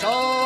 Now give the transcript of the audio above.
So